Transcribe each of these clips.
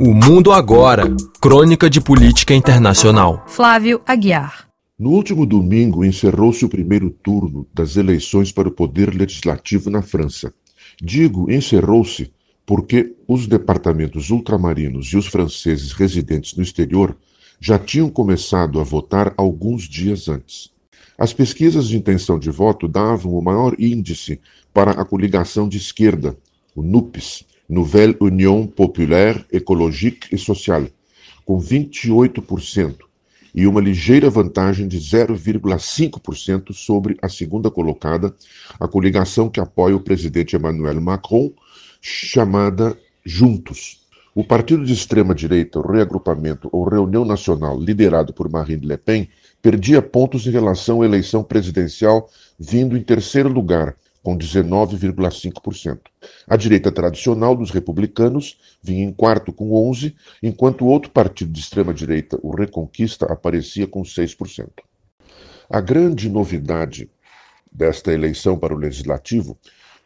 O Mundo Agora Crônica de Política Internacional. Flávio Aguiar. No último domingo encerrou-se o primeiro turno das eleições para o Poder Legislativo na França. Digo encerrou-se porque os departamentos ultramarinos e os franceses residentes no exterior já tinham começado a votar alguns dias antes. As pesquisas de intenção de voto davam o maior índice para a coligação de esquerda, o NUPES, Nouvelle Union Populaire Écologique et Sociale, com 28%, e uma ligeira vantagem de 0,5% sobre a segunda colocada, a coligação que apoia o presidente Emmanuel Macron, chamada Juntos. O partido de extrema-direita, o Reagrupamento ou Reunião Nacional, liderado por Marine Le Pen, perdia pontos em relação à eleição presidencial, vindo em terceiro lugar, com 19,5%. A direita tradicional dos republicanos vinha em quarto, com 11%, enquanto o outro partido de extrema-direita, o Reconquista, aparecia com 6%. A grande novidade desta eleição para o legislativo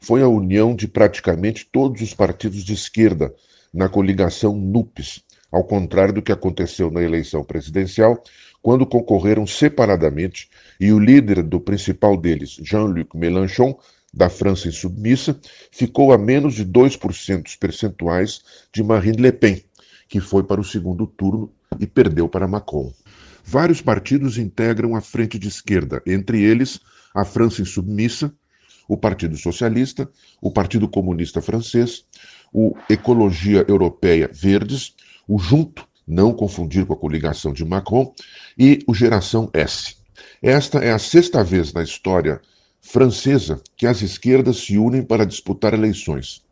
foi a união de praticamente todos os partidos de esquerda na coligação NUPES, ao contrário do que aconteceu na eleição presidencial, quando concorreram separadamente e o líder do principal deles, Jean-Luc Mélenchon, da França insubmissa, ficou a menos de 2% percentuais de Marine Le Pen, que foi para o segundo turno e perdeu para Macron. Vários partidos integram a frente de esquerda, entre eles a França insubmissa, o Partido Socialista, o Partido Comunista Francês, o Ecologia Europeia Verdes, o Junto, não confundir com a coligação de Macron, e o Geração S. Esta é a sexta vez na história francesa que as esquerdas se unem para disputar eleições.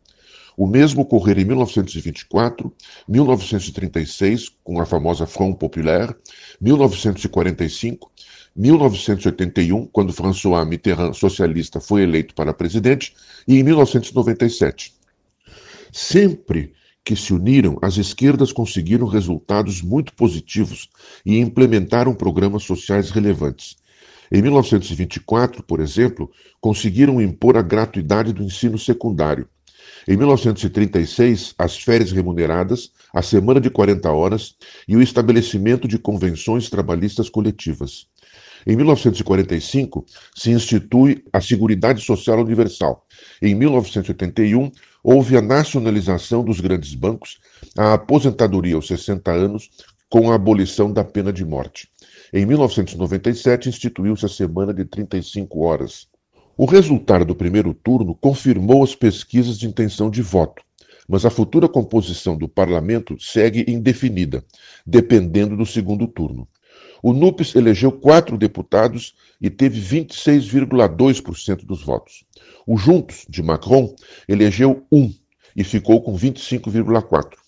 O mesmo ocorreu em 1924, 1936, com a famosa Front Populaire, 1945, 1981, quando François Mitterrand, socialista, foi eleito para presidente, e em 1997. Sempre que se uniram, as esquerdas conseguiram resultados muito positivos e implementaram programas sociais relevantes. Em 1924, por exemplo, conseguiram impor a gratuidade do ensino secundário. Em 1936, as férias remuneradas, a semana de 40 horas e o estabelecimento de convenções trabalhistas coletivas. Em 1945, se institui a Seguridade Social Universal. Em 1981, houve a nacionalização dos grandes bancos, a aposentadoria aos 60 anos, com a abolição da pena de morte. Em 1997, instituiu-se a semana de 35 horas. O resultado do primeiro turno confirmou as pesquisas de intenção de voto, mas a futura composição do parlamento segue indefinida, dependendo do segundo turno. O NUPES elegeu quatro deputados e teve 26,2% dos votos. O Juntos, de Macron, elegeu um e ficou com 25,4%.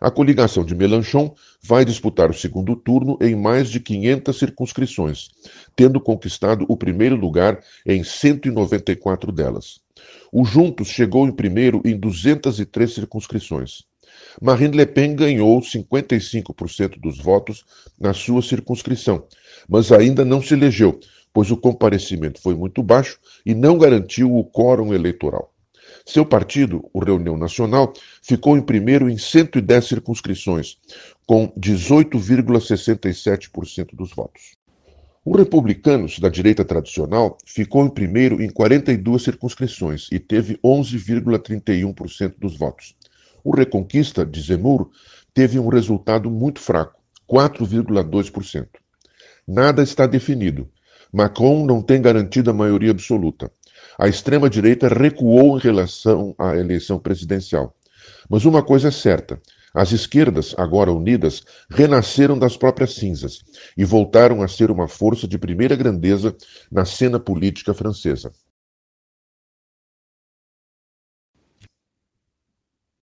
A coligação de Mélenchon vai disputar o segundo turno em mais de 500 circunscrições, tendo conquistado o primeiro lugar em 194 delas. O Juntos chegou em primeiro em 203 circunscrições. Marine Le Pen ganhou 55% dos votos na sua circunscrição, mas ainda não se elegeu, pois o comparecimento foi muito baixo e não garantiu o quórum eleitoral. Seu partido, o Reunião Nacional, ficou em primeiro em 110 circunscrições, com 18,67% dos votos. O Republicanos, da direita tradicional, ficou em primeiro em 42 circunscrições e teve 11,31% dos votos. O Reconquista, de Zemmour, teve um resultado muito fraco, 4,2%. Nada está definido. Macron não tem garantida maioria absoluta. A extrema-direita recuou em relação à eleição presidencial. Mas uma coisa é certa: as esquerdas, agora unidas, renasceram das próprias cinzas e voltaram a ser uma força de primeira grandeza na cena política francesa.